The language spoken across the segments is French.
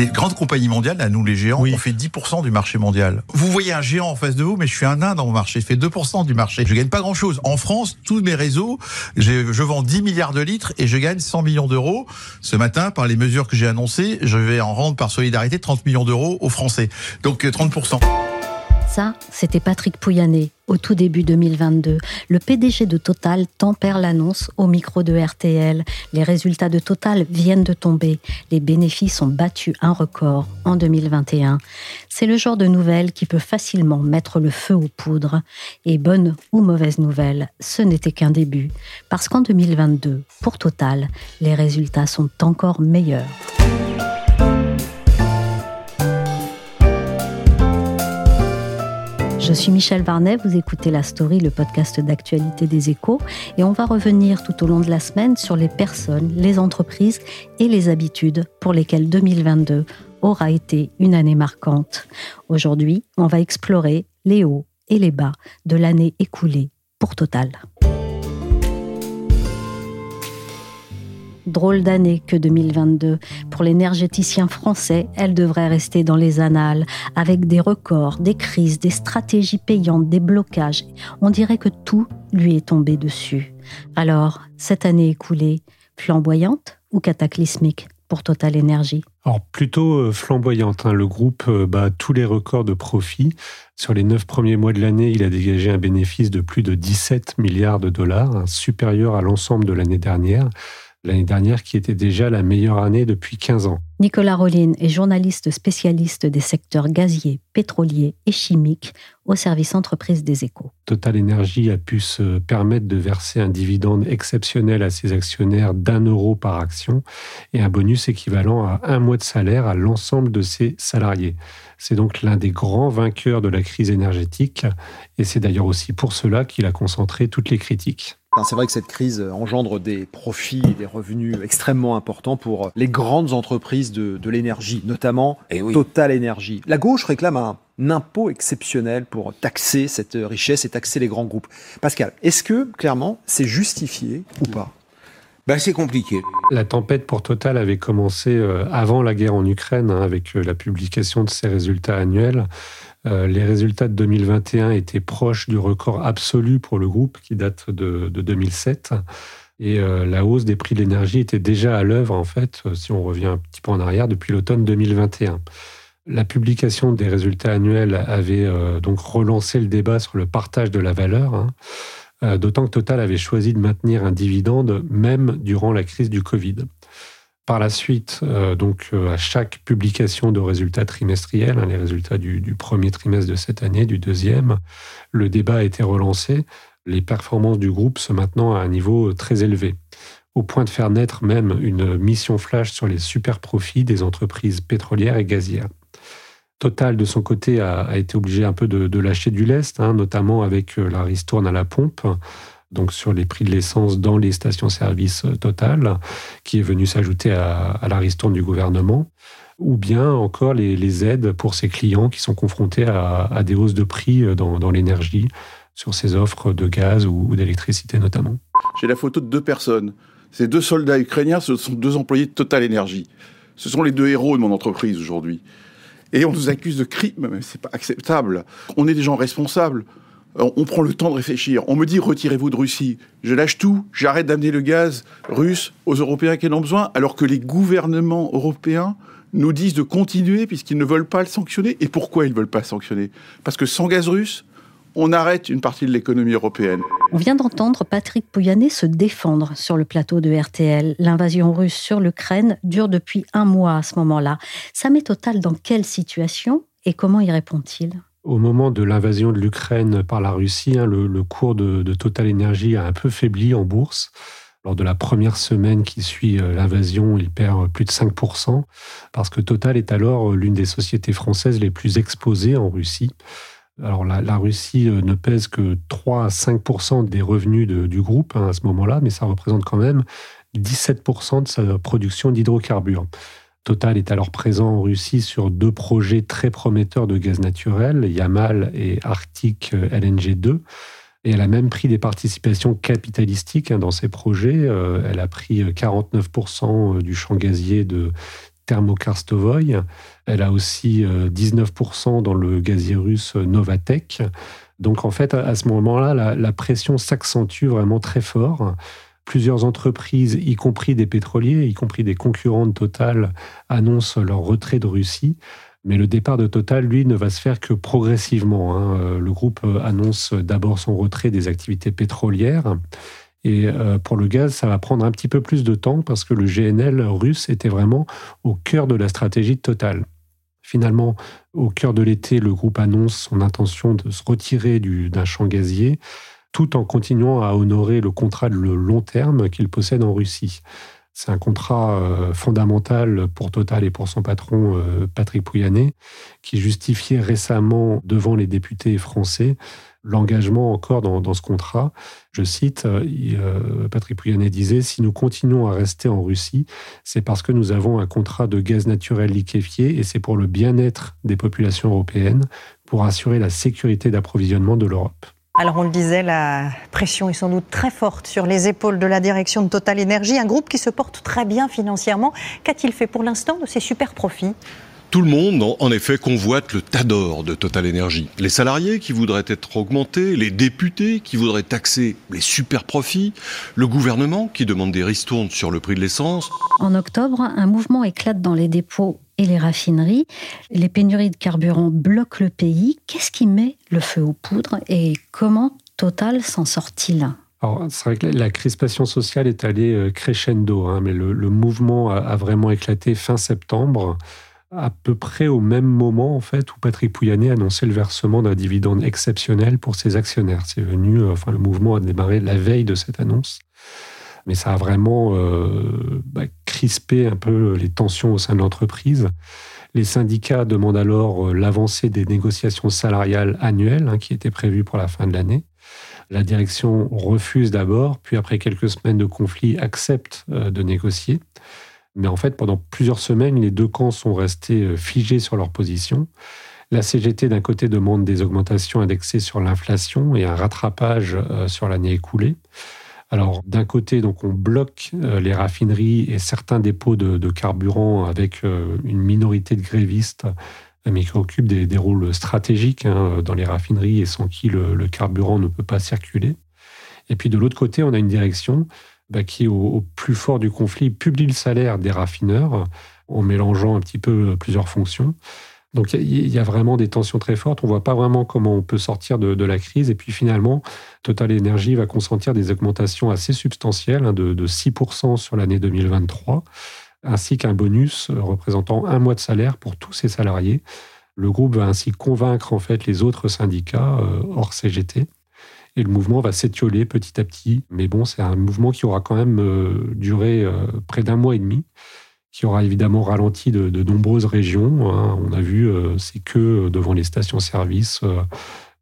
Les grandes compagnies mondiales, à nous les géants, on fait 10% du marché mondial. Vous voyez un géant en face de vous, mais je suis un nain dans mon marché. Je fais 2% du marché. Je gagne pas grand chose. En France, tous mes réseaux, je vends 10 milliards de litres et je gagne 100 millions d'euros. Ce matin, par les mesures que j'ai annoncées, je vais en rendre par solidarité 30 millions d'euros aux Français. Donc 30%. Ça, c'était Patrick Pouyanné, au tout début 2022. Le PDG de Total tempère l'annonce au micro de RTL. Les résultats de Total viennent de tomber. Les bénéfices ont battu un record en 2021. C'est le genre de nouvelle qui peut facilement mettre le feu aux poudres. Et bonne ou mauvaise nouvelle, ce n'était qu'un début. Parce qu'en 2022, pour Total, les résultats sont encore meilleurs. Je suis Michel Varnet, vous écoutez La Story, le podcast d'actualité des échos, et on va revenir tout au long de la semaine sur les personnes, les entreprises et les habitudes pour lesquelles 2022 aura été une année marquante. Aujourd'hui, on va explorer les hauts et les bas de l'année écoulée pour Total. Drôle d'année que 2022. Pour l'énergéticien français, elle devrait rester dans les annales, avec des records, des crises, des stratégies payantes, des blocages. On dirait que tout lui est tombé dessus. Alors, cette année écoulée, flamboyante ou cataclysmique pour Total Energy? Alors plutôt euh, flamboyante. Hein. Le groupe euh, bat tous les records de profit. Sur les neuf premiers mois de l'année, il a dégagé un bénéfice de plus de 17 milliards de dollars, supérieur à l'ensemble de l'année dernière l'année dernière qui était déjà la meilleure année depuis 15 ans. Nicolas Rollin est journaliste spécialiste des secteurs gaziers, pétroliers et chimiques au service entreprise des échos. Total Energy a pu se permettre de verser un dividende exceptionnel à ses actionnaires d'un euro par action et un bonus équivalent à un mois de salaire à l'ensemble de ses salariés. C'est donc l'un des grands vainqueurs de la crise énergétique et c'est d'ailleurs aussi pour cela qu'il a concentré toutes les critiques. C'est vrai que cette crise engendre des profits et des revenus extrêmement importants pour les grandes entreprises de, l'énergie, notamment eh Total Energy. La gauche réclame un impôt exceptionnel pour taxer cette richesse et taxer les grands groupes. Pascal, est-ce que clairement c'est justifié ou pas? Ben, c'est compliqué. La tempête pour Total avait commencé euh, avant la guerre en Ukraine, hein, avec euh, la publication de ses résultats annuels. Euh, les résultats de 2021 étaient proches du record absolu pour le groupe, qui date de, 2007. Et la hausse des prix de l'énergie était déjà à l'œuvre, en fait, si on revient un petit peu en arrière, depuis l'automne 2021. La publication des résultats annuels avait donc relancé le débat sur le partage de la valeur. Hein. Euh, d'autant que Total avait choisi de maintenir un dividende même durant la crise du Covid. Par la suite, euh, donc euh, à chaque publication de résultats trimestriels, hein, les résultats du, premier trimestre de cette année, du deuxième, le débat a été relancé, les performances du groupe se maintenant à un niveau très élevé, au point de faire naître même une mission flash sur les super profits des entreprises pétrolières et gazières. Total, de son côté, a, été obligé un peu de, lâcher du lest, hein, notamment avec euh, la ristourne à la pompe, donc sur les prix de l'essence dans les stations-service euh, Total, qui est venu s'ajouter à, la ristourne du gouvernement, ou bien encore les, aides pour ses clients qui sont confrontés à, des hausses de prix euh, dans, l'énergie, sur ces offres de gaz ou, d'électricité notamment. J'ai la photo de deux personnes. Ces deux soldats ukrainiens, ce sont deux employés de Total Energy. Ce sont les deux héros de mon entreprise aujourd'hui. Et on nous accuse de crime, mais c'est pas acceptable. On est des gens responsables. On prend le temps de réfléchir. On me dit retirez-vous de Russie. Je lâche tout, j'arrête d'amener le gaz russe aux Européens qui en ont besoin, alors que les gouvernements européens nous disent de continuer puisqu'ils ne veulent pas le sanctionner. Et pourquoi ils ne veulent pas sanctionner? Parce que sans gaz russe, on arrête une partie de l'économie européenne. On vient d'entendre Patrick Pouyanné se défendre sur le plateau de RTL. L'invasion russe sur l'Ukraine dure depuis un mois à ce moment-là. Ça met Total dans quelle situation et comment y répond-il? Au moment de l'invasion de l'Ukraine par la Russie, hein, le, cours de, Total Energy a un peu faibli en bourse. Lors de la première semaine qui suit euh, l'invasion, il perd plus de 5%, parce que Total est alors l'une des sociétés françaises les plus exposées en Russie. Alors la, Russie euh, ne pèse que 3 à 5% des revenus du groupe hein, à ce moment-là, mais ça représente quand même 17% de sa production d'hydrocarbures. Total est alors présent en Russie sur deux projets très prometteurs de gaz naturel, Yamal et Arctic euh, LNG 2. Et elle a même pris des participations capitalistiques hein, dans ces projets. Euh, elle a pris 49% du champ gazier de Thermokarstovoy. Elle a aussi 19% euh, dans le gazier russe Novatek. Donc en fait, à ce moment-là, la, pression s'accentue vraiment très fort. Plusieurs entreprises, y compris des pétroliers, y compris des concurrents de Total, annoncent leur retrait de Russie. Mais le départ de Total, lui, ne va se faire que progressivement. Hein. Le groupe annonce d'abord son retrait des activités pétrolières. Et euh, pour le gaz, ça va prendre un petit peu plus de temps parce que le GNL russe était vraiment au cœur de la stratégie de Total. Finalement, au cœur de l'été, le groupe annonce son intention de se retirer d'un champ gazier tout en continuant à honorer le contrat de long terme qu'il possède en Russie. C'est un contrat euh, fondamental pour Total et pour son patron euh, Patrick Pouyanné, qui justifiait récemment devant les députés français l'engagement encore dans, ce contrat. Je cite, euh, Patrick Pouyanné disait, si nous continuons à rester en Russie, c'est parce que nous avons un contrat de gaz naturel liquéfié et c'est pour le bien-être des populations européennes, pour assurer la sécurité d'approvisionnement de l'Europe. Alors on le disait, la pression est sans doute très forte sur les épaules de la direction de Total Energy, un groupe qui se porte très bien financièrement. Qu'a-t-il fait pour l'instant de ses super profits? Tout le monde, en effet, convoite le tas d'or de Total Energy. Les salariés qui voudraient être augmentés, les députés qui voudraient taxer les super profits, le gouvernement qui demande des ristournes sur le prix de l'essence. En octobre, un mouvement éclate dans les dépôts et les raffineries. Les pénuries de carburant bloquent le pays. Qu'est-ce qui met le feu aux poudres et comment Total s'en sort-il alors, c'est vrai que la crispation sociale est allée euh, crescendo, hein, mais le, mouvement a, vraiment éclaté fin septembre à peu près au même moment en fait où Patrick Pouyanné annonçait le versement d'un dividende exceptionnel pour ses actionnaires. C'est venu, euh, enfin le mouvement a démarré la veille de cette annonce, mais ça a vraiment euh, bah, crispé un peu les tensions au sein de l'entreprise. Les syndicats demandent alors euh, l'avancée des négociations salariales annuelles hein, qui étaient prévues pour la fin de l'année. La direction refuse d'abord, puis après quelques semaines de conflit, accepte de négocier. Mais en fait, pendant plusieurs semaines, les deux camps sont restés euh, figés sur leur position. La CGT, d'un côté, demande des augmentations indexées sur l'inflation et un rattrapage euh, sur l'année écoulée. Alors, d'un côté, donc, on bloque euh, les raffineries et certains dépôts de, carburant avec une minorité de grévistes, mais qui occupent des, rôles stratégiques hein, dans les raffineries et sans qui le carburant ne peut pas circuler. Et puis, de l'autre côté, on a une direction bah, qui, au, plus fort du conflit, publie le salaire des raffineurs en mélangeant un petit peu plusieurs fonctions. Donc il y, a vraiment des tensions très fortes. On ne voit pas vraiment comment on peut sortir de, la crise. Et puis finalement, Total Energy va consentir des augmentations assez substantielles, hein, de, 6% sur l'année 2023, ainsi qu'un bonus représentant un mois de salaire pour tous ses salariés. Le groupe va ainsi convaincre en fait les autres syndicats euh, hors CGT et le mouvement va s'étioler petit à petit. Mais bon, c'est un mouvement qui aura quand même euh, duré euh, près d'un mois et demi, qui aura évidemment ralenti de, nombreuses régions. Hein. On a vu euh, ces queues devant les stations-service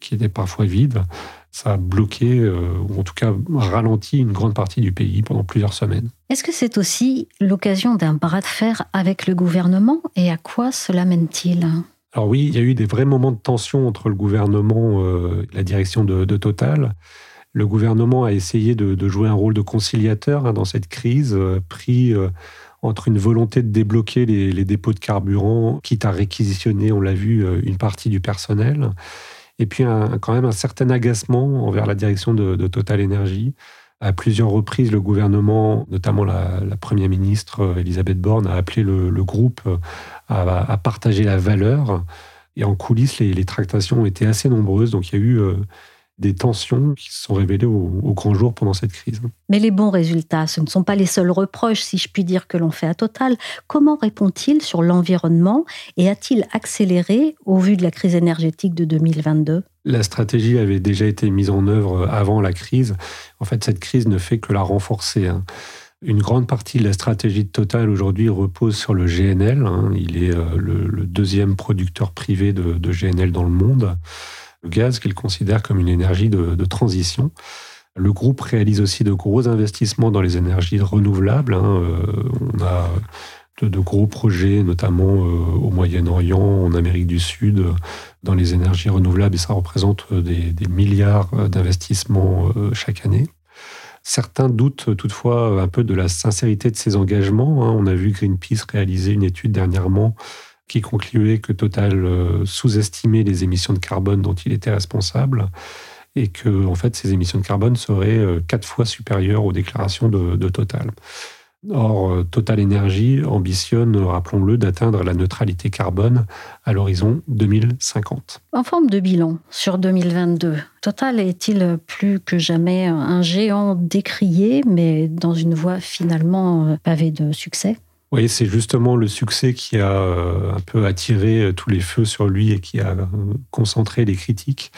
qui étaient parfois vides. Ça a bloqué, ou en tout cas ralenti une grande partie du pays pendant plusieurs semaines. Est-ce que c'est aussi l'occasion d'un bras de fer avec le gouvernement et à quoi cela mène-t-il? Alors oui, il y a eu des vrais moments de tension entre le gouvernement euh, et la direction de, Total. Le gouvernement a essayé de, jouer un rôle de conciliateur hein, dans cette crise, euh, pris euh, entre une volonté de débloquer les, dépôts de carburant, quitte à réquisitionner, on l'a vu, une partie du personnel, et puis quand même un certain agacement envers la direction de, Total Energy. À plusieurs reprises, le gouvernement, notamment la, Première ministre Elisabeth Borne, a appelé le, groupe à, partager la valeur. Et en coulisses, les, tractations ont été assez nombreuses, donc il y a eu des tensions qui se sont révélées au, grand jour pendant cette crise. Mais les bons résultats, ce ne sont pas les seuls reproches, si je puis dire, que l'on fait à Total. Comment répond-il sur l'environnement et a-t-il accéléré au vu de la crise énergétique de 2022 la stratégie avait déjà été mise en œuvre avant la crise. En fait, cette crise ne fait que la renforcer. Hein. Une grande partie de la stratégie de Total aujourd'hui repose sur le GNL. Hein. Il est euh, le, deuxième producteur privé de, de GNL dans le monde le gaz qu'il considère comme une énergie de, transition. Le groupe réalise aussi de gros investissements dans les énergies renouvelables. Hein. Euh, on a de, gros projets, notamment euh, au Moyen-Orient, en Amérique du Sud, dans les énergies renouvelables, et ça représente des, milliards d'investissements euh, chaque année. Certains doutent toutefois un peu de la sincérité de ces engagements. Hein. On a vu Greenpeace réaliser une étude dernièrement qui concluait que Total euh, sous-estimait les émissions de carbone dont il était responsable et que en fait ces émissions de carbone seraient euh, quatre fois supérieures aux déclarations de, Total. Or, euh, Total Energy ambitionne, rappelons-le, d'atteindre la neutralité carbone à l'horizon 2050. En forme de bilan sur 2022, Total est-il plus que jamais un géant décrié, mais dans une voie finalement pavée de succès? Oui, c'est justement le succès qui a euh, un peu attiré euh, tous les feux sur lui et qui a euh, concentré les critiques.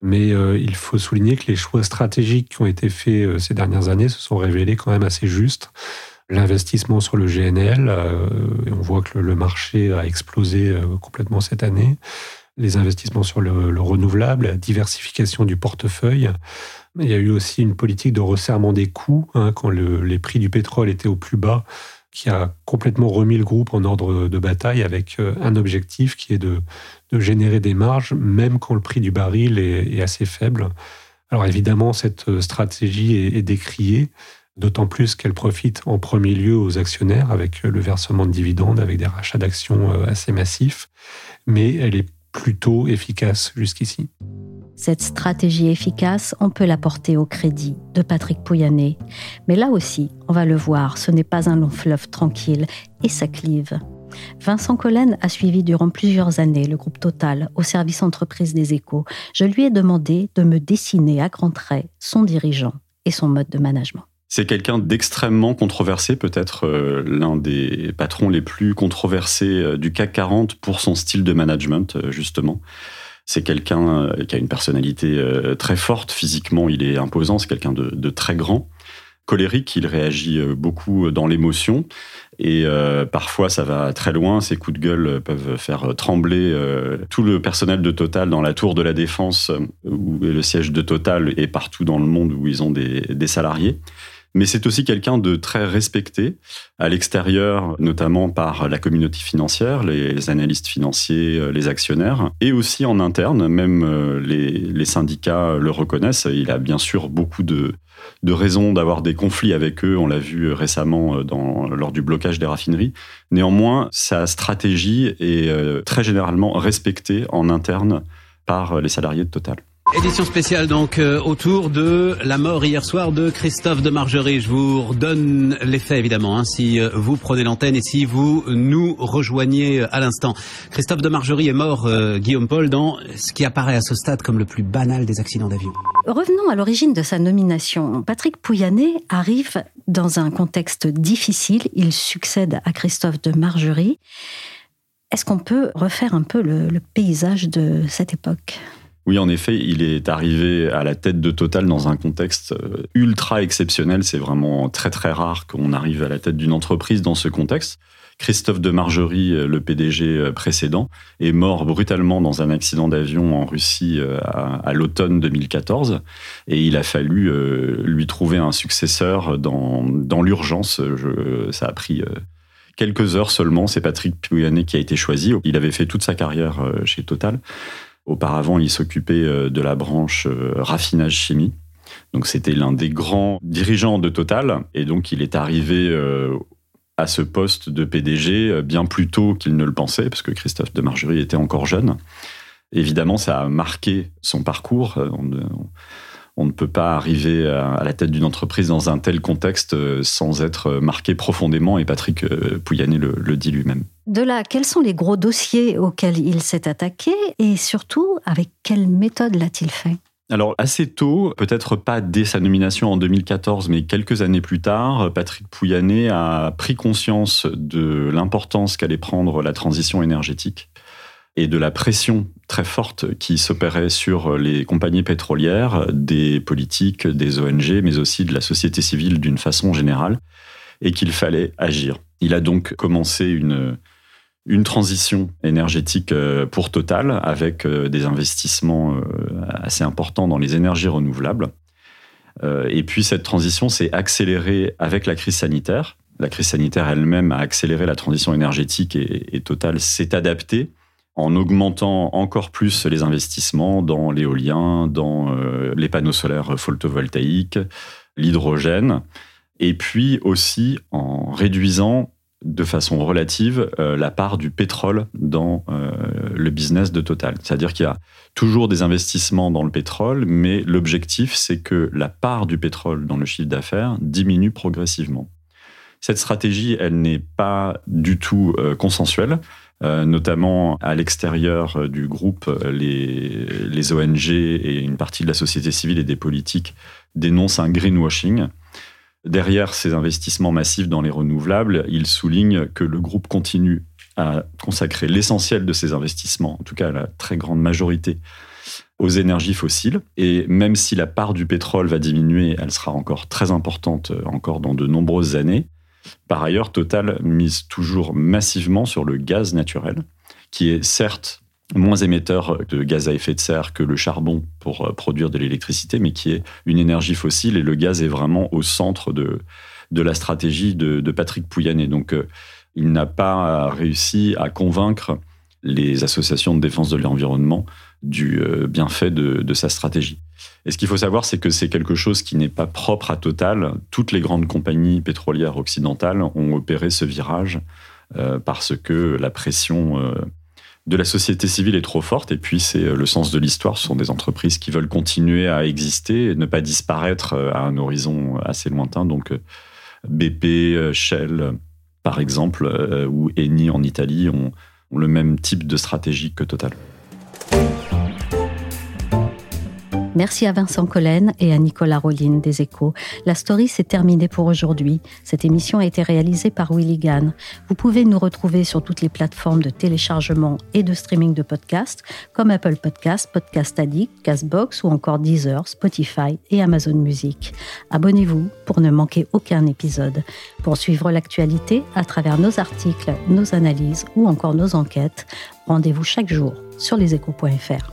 Mais il faut souligner que les choix stratégiques qui ont été faits ces dernières années se sont révélés quand même assez justes. L'investissement sur le GNL, on voit que le marché a explosé complètement cette année. Les investissements sur le, renouvelable, la diversification du portefeuille. Il y a eu aussi une politique de resserrement des coûts. Hein, quand les prix du pétrole étaient au plus bas, qui a complètement remis le groupe en ordre de bataille avec euh, un objectif qui est de, générer des marges, même quand le prix du baril est, assez faible. Alors évidemment, cette euh, stratégie est, décriée, d'autant plus qu'elle profite en premier lieu aux actionnaires avec le versement de dividendes, avec des rachats d'actions euh, assez massifs, mais elle est plutôt efficace jusqu'ici. Cette stratégie efficace, on peut la porter au crédit de Patrick Pouyanné. Mais là aussi, on va le voir, ce n'est pas un long fleuve tranquille et ça clive. Vincent Collen a suivi durant plusieurs années le groupe Total au service entreprise des échos. Je lui ai demandé de me dessiner à grands traits son dirigeant et son mode de management. C'est quelqu'un d'extrêmement controversé, peut-être euh, l'un des patrons les plus controversés euh, du CAC 40 pour son style de management, euh, justement. C'est quelqu'un euh, qui a une personnalité euh, très forte. Physiquement, il est imposant. C'est quelqu'un de, très grand. Colérique, il réagit euh, beaucoup dans l'émotion. Et parfois, ça va très loin. Ses coups de gueule peuvent faire trembler tout le personnel de Total dans la tour de la Défense, où est le siège de Total, et partout dans le monde où ils ont des salariés mais c'est aussi quelqu'un de très respecté à l'extérieur, notamment par la communauté financière, les analystes financiers, euh, les actionnaires, et aussi en interne, même euh, les, syndicats le reconnaissent. Il a bien sûr beaucoup de, raisons d'avoir des conflits avec eux, on l'a vu récemment euh, lors du blocage des raffineries. Néanmoins, sa stratégie est très généralement respectée en interne par les salariés de Total. Édition spéciale donc euh, autour de la mort hier soir de Christophe de Margerie. Je vous redonne les faits évidemment hein, si euh, vous prenez l'antenne et si vous nous rejoignez euh, à l'instant. Christophe de Margerie est mort, Guillaume Paul, dans ce qui apparaît à ce stade comme le plus banal des accidents d'avion. Revenons à l'origine de sa nomination. Patrick Pouyanné arrive dans un contexte difficile. Il succède à Christophe de Margerie. Est-ce qu'on peut refaire un peu le paysage de cette époque? Oui, en effet, il est arrivé à la tête de Total dans un contexte euh, ultra exceptionnel. C'est vraiment très très rare qu'on arrive à la tête d'une entreprise dans ce contexte. Christophe de Margerie, euh, le PDG euh, précédent, est mort brutalement dans un accident d'avion en Russie à, l'automne 2014. Et il a fallu lui trouver un successeur dans, dans l'urgence. Ça a pris quelques heures seulement. C'est Patrick Pouyanné qui a été choisi. Il avait fait toute sa carrière chez Total. Auparavant, il s'occupait euh, de la branche euh, raffinage chimie. Donc c'était l'un des grands dirigeants de Total. Et donc il est arrivé euh, à ce poste de PDG bien plus tôt qu'il ne le pensait, parce que Christophe de Margerie était encore jeune. Évidemment, ça a marqué son parcours. Ne peut pas arriver à, la tête d'une entreprise dans un tel contexte euh, sans être marqué profondément, et Patrick euh, Pouyanné le, le dit lui-même. De là, quels sont les gros dossiers auxquels il s'est attaqué et surtout, avec quelle méthode l'a-t-il fait? Alors assez tôt, peut-être pas dès sa nomination en 2014, mais quelques années plus tard, Patrick Pouyanné a pris conscience de l'importance qu'allait prendre la transition énergétique et de la pression très forte qui s'opérait sur les compagnies pétrolières, des politiques, des ONG, mais aussi de la société civile d'une façon générale, et qu'il fallait agir. Il a donc commencé une, une transition énergétique euh, pour Total avec euh, des investissements euh, assez importants dans les énergies renouvelables. Et puis cette transition s'est accélérée avec la crise sanitaire. La crise sanitaire elle-même a accéléré la transition énergétique et, et Total s'est adapté en augmentant encore plus les investissements dans l'éolien, dans euh, les panneaux solaires photovoltaïques, l'hydrogène, et puis aussi en réduisant de façon relative euh, la part du pétrole dans euh, le business de Total. C'est-à-dire qu'il y a toujours des investissements dans le pétrole, mais l'objectif, c'est que la part du pétrole dans le chiffre d'affaires diminue progressivement. Cette stratégie, elle n'est pas du tout consensuelle. Euh, notamment à l'extérieur euh, du groupe, euh, les, ONG et une partie de la société civile et des politiques dénoncent un greenwashing. Derrière ces investissements massifs dans les renouvelables, ils soulignent que le groupe continue à consacrer l'essentiel de ses investissements, en tout cas la très grande majorité, aux énergies fossiles. Et même si la part du pétrole va diminuer, elle sera encore très importante encore dans de nombreuses années. Par ailleurs, Total mise toujours massivement sur le gaz naturel, qui est certes moins émetteur de gaz à effet de serre que le charbon pour euh, produire de l'électricité, mais qui est une énergie fossile et le gaz est vraiment au centre de, de la stratégie de, Patrick Pouyanné. Donc, euh, il n'a pas réussi à convaincre les associations de défense de l'environnement du euh, bienfait de sa stratégie. Et ce qu'il faut savoir, c'est que c'est quelque chose qui n'est pas propre à Total. Toutes les grandes compagnies pétrolières occidentales ont opéré ce virage euh, parce que la pression euh, de la société civile est trop forte. Et puis, c'est le sens de l'histoire. Ce sont des entreprises qui veulent continuer à exister et ne pas disparaître à un horizon assez lointain. Donc, BP, Shell, par exemple, ou Eni en Italie ont le même type de stratégie que Total. Merci à Vincent Collen et à Nicolas Rolline des Échos. La story s'est terminée pour aujourd'hui. Cette émission a été réalisée par Willy Gann. Vous pouvez nous retrouver sur toutes les plateformes de téléchargement et de streaming de podcasts comme Apple Podcasts, Podcast Addict, Castbox ou encore Deezer, Spotify et Amazon Music. Abonnez-vous pour ne manquer aucun épisode. Pour suivre l'actualité à travers nos articles, nos analyses ou encore nos enquêtes, rendez-vous chaque jour sur leséchos.fr.